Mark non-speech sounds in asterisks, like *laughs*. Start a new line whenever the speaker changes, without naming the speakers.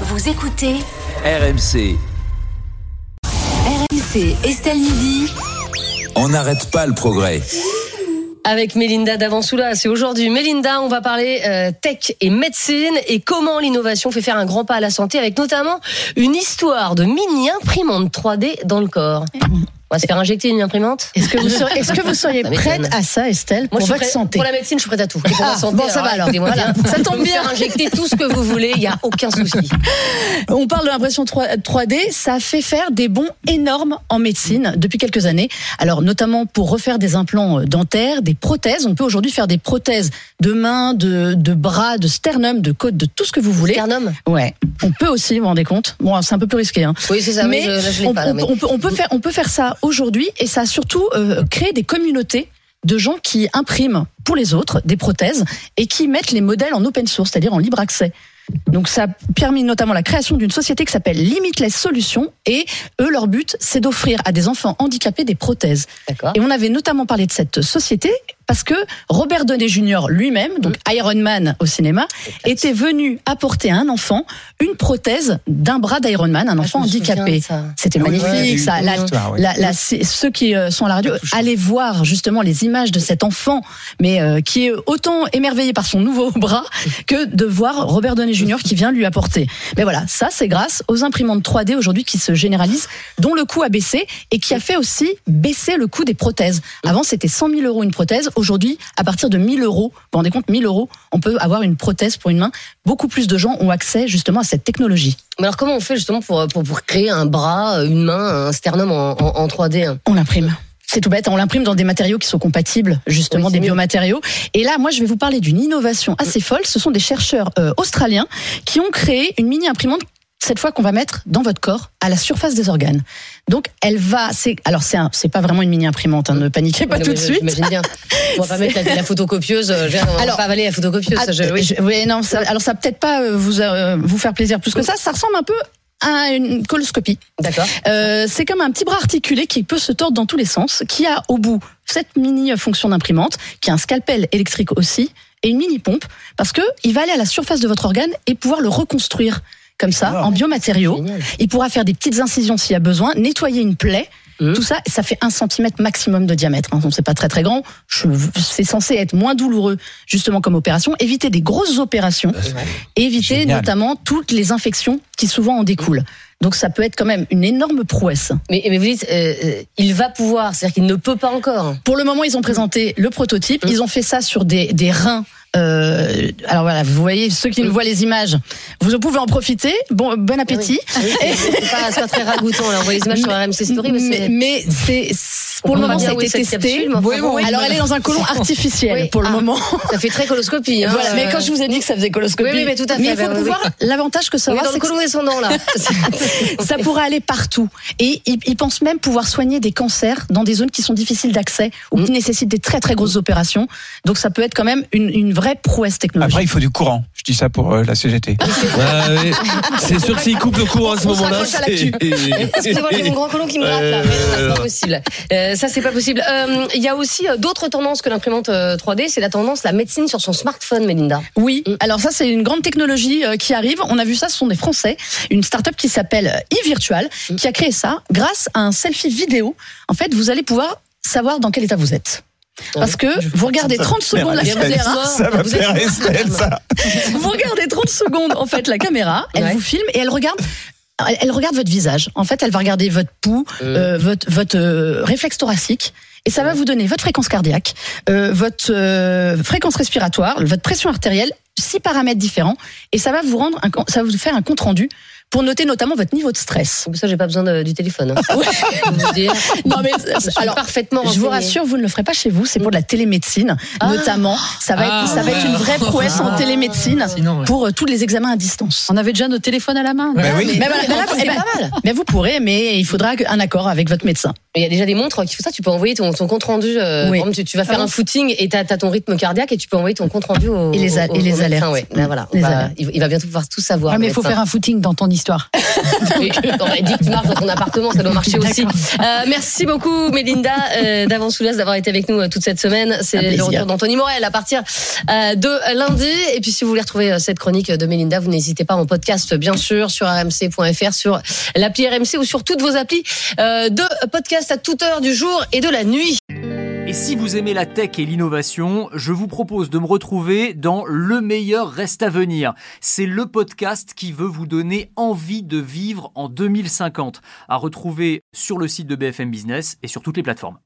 Vous écoutez
RMC,
RMC Estelle Midi.
on n'arrête pas le progrès.
avec Mélinda Davansoula. C'est aujourd'hui. Mélinda, on va parler euh, tech et médecine et comment l'innovation fait faire un grand pas à la santé avec notamment une histoire de mini imprimante 3D dans le corps. On va se faire injecter une imprimante
Est-ce que vous seriez, est-ce que vous seriez *laughs*
Ça m'étonne.
prête à ça, Estelle, pour
je suis
votre
prête-
santé
Pour la médecine, je suis prête à tout. *laughs* Et pour
Ah,
la santé,
bon, ça va alors. Voilà,
bien.
ça tombe bien. *laughs*
injecter tout ce que vous voulez, il n'y a aucun souci.
On parle de l'impression 3- 3D, ça fait faire des bons énormes en médecine depuis quelques années. Alors notamment pour refaire des implants euh, dentaires, des prothèses. On peut aujourd'hui faire des prothèses de mains, de, de bras, de sternum, de côtes, de tout ce que vous voulez.
Sternum?
Ouais, on peut aussi, vous vous rendez compte. Bon, c'est un peu plus risqué. Hein.
Oui, c'est ça, mais,
mais
je, là, je l'ai
on,
pas. là,
on-
mais-
on peut, on peut faire, on peut faire ça aujourd'hui et ça a surtout euh, créé des communautés de gens qui impriment pour les autres des prothèses et qui mettent les modèles en open source, c'est-à-dire en libre accès. Donc ça a permis notamment la création d'une société qui s'appelle Limitless Solutions et eux leur but c'est d'offrir à des enfants handicapés des prothèses.
D'accord.
Et on avait notamment parlé de cette société parce que Robert Downey Jr. lui-même, donc Iron Man au cinéma, était venu apporter à un enfant une prothèse d'un bras d'Iron Man, un enfant
Ah, souviens
handicapé. C'était
Ah
magnifique.
ouais,
ça, la- la- ceux qui euh, sont à la radio, allez voir justement les images de cet enfant, mais euh, qui est autant émerveillé par son nouveau *laughs* bras que de voir Robert Downey Jr. qui vient lui apporter. Mais voilà, ça c'est grâce aux imprimantes 3D aujourd'hui qui se généralisent, dont le coût a baissé et qui a fait aussi baisser le coût des prothèses. Avant c'était 100 000 euros une prothèse, aujourd'hui à partir de 1000 euros, vous vous rendez compte, 1000 euros, on peut avoir une prothèse pour une main. Beaucoup plus de gens ont accès justement à cette technologie.
Mais alors, comment on fait justement pour, pour, pour créer un bras, une main, un sternum en, en, en 3D hein?
On l'imprime. C'est tout bête, on l'imprime dans des matériaux qui sont compatibles, justement
Oui,
des
mieux.
biomatériaux. Et là, moi, je vais vous parler d'une innovation assez folle. Ce sont des chercheurs euh, australiens qui ont créé une mini imprimante cette fois qu'on va mettre dans votre corps à la surface des organes. Donc elle va, c'est alors c'est un- c'est pas vraiment une mini imprimante, hein, ne paniquez pas tout de suite.
J'imagine bien. On va pas mettre la, la photocopieuse. euh, On va
Alors-
pas avaler la photocopieuse.
Ah,
ça, je- oui.
je- oui, non, ça, alors ça va peut-être pas euh, vous euh, vous faire plaisir plus que ça. Ça ressemble un peu à une coloscopie.
D'accord.
Euh, c'est comme un petit bras articulé qui peut se tordre dans tous les sens, qui a au bout cette mini fonction d'imprimante, qui a un scalpel électrique aussi et une mini pompe, parce que il va aller à la surface de votre organe et pouvoir le reconstruire comme ça en biomatériaux.
Génial.
Il pourra faire des petites incisions s'il y a besoin, nettoyer une plaie.
Mhm.
Tout ça, ça fait un centimètre maximum de diamètre. Hein. Donc c'est pas très très grand. Je- C'est censé être moins douloureux justement comme opération. Éviter des grosses opérations et éviter
Génial.
notamment toutes les infections qui souvent en découlent. Donc ça peut être quand même une énorme prouesse.
Mais, mais vous dites, euh, euh, il va pouvoir, c'est-à-dire qu'il ne peut pas encore.
Pour le moment, ils ont présenté le prototype.
Mm.
Ils ont fait ça sur des, des reins. Euh, alors voilà, vous voyez ceux qui nous voient les images, vous pouvez en profiter. Bon, bon appétit.
Oui, c'est- c'est pas, c'est pas très ragoûtant. Là, on voit les images sur RMC Story, mais
mais
c'est.
mais
On
pour le moment ça a été testé.
capsule, mais enfin,
Oui,
bon,
oui.
oui.
Alors elle est dans un côlon *laughs* artificiel
Oui.
pour le
Ah.
moment.
Ça fait très coloscopie. Hein,
Voilà. Mais quand je vous ai dit que ça faisait coloscopie,
Oui, oui, mais tout à fait,
il faut
oui,
pouvoir. L'avantage que ça
oui,
aura,
dans
c'est
le colon descendant, là. *laughs*
ça pourrait aller partout. Et ils, pensent même pouvoir soigner des cancers dans des zones qui sont difficiles d'accès ou
Mm.
qui nécessitent des très très grosses opérations. Donc ça peut être quand même une, une vraie prouesse technologique.
Après, il faut du courant. Je dis ça pour euh, la CGT.
Ouais. C'est sûr que s'il coupe le courant à ce moment-là.
Excusez-moi, j'ai mon grand colon qui me gratte là. Mais non, c'est pas possible. Euh, ça, c'est pas possible. Euh, Il y a aussi euh, d'autres tendances que l'imprimante euh, 3D. C'est la tendance, la médecine sur son smartphone, Melinda.
Oui,
Mm.
alors ça c'est une grande technologie euh, qui arrive. On a vu ça, ce sont des Français, une start-up qui s'appelle eVirtual,
Mm.
qui a créé ça grâce à un selfie vidéo. En fait, vous allez pouvoir savoir dans quel état vous êtes. Parce que vous regardez 30 secondes la caméra,
Ça va
Vous êtes-
faire Estelle, ça. *laughs*
vous regardez 30 secondes en fait la caméra, elle
Ouais.
vous filme et elle regarde elle- regarde votre visage. En fait, elle va regarder votre pouls, euh, votre, votre euh, réflexe thoracique, et ça va vous donner votre fréquence cardiaque, euh, votre euh, fréquence respiratoire, votre pression artérielle, six paramètres différents, et ça va vous rendre, un, ça va vous faire un compte rendu pour noter notamment votre niveau de stress.
Pour ça, j'ai pas besoin de- du téléphone. Hein. Pour *laughs* vous dire,
Non mais
je
alors.
parfaitement
Je vous rassure, vous ne le ferez pas chez vous. C'est pour de la télémédecine,
Ah.
notamment. Ça va être, ça va être une vraie prouesse en télémédecine
Sinon, ouais.
pour euh, tous les examens à distance.
On avait déjà nos téléphones à la main.
Bah oui.
Mais voilà, mais là,
c'est
eh ben, mais vous pourrez, mais il faudra un accord avec votre médecin.
Il y a déjà des montres qui font ça. Tu peux envoyer ton, ton compte rendu. euh,
Oui.
exemple, tu, tu vas faire
Ah
un
bon
footing et tu as, ton rythme cardiaque et tu peux envoyer ton compte rendu au,
Et les a-
au-
et les
au médecin,
alertes.
ouais. Là, voilà. On
Les
va-
alertes.
il, va bientôt pouvoir tout savoir.
Ouais, mais il faut faire un footing dans ton
l'histoire. *laughs*
Oui, on m'a dit que tu marches dans ton appartement, ça doit marcher aussi. Euh, merci beaucoup, Mélinda, euh, d'Avansoulas, d'avoir été avec nous euh, toute cette semaine. C'est
Un
le retour d'Anthony Morel à partir de lundi. Et puis, si vous voulez retrouver cette chronique de Mélinda, vous n'hésitez pas en podcast, bien sûr, sur rmc.fr, sur l'appli RMC ou sur toutes vos applis de à toute heure du jour et de la nuit.
Et si vous aimez la tech et l'innovation, je vous propose de me retrouver dans Le meilleur reste à venir. C'est le podcast qui veut vous donner envie de vivre en 2050, à retrouver sur le site de BFM Business et sur toutes les plateformes.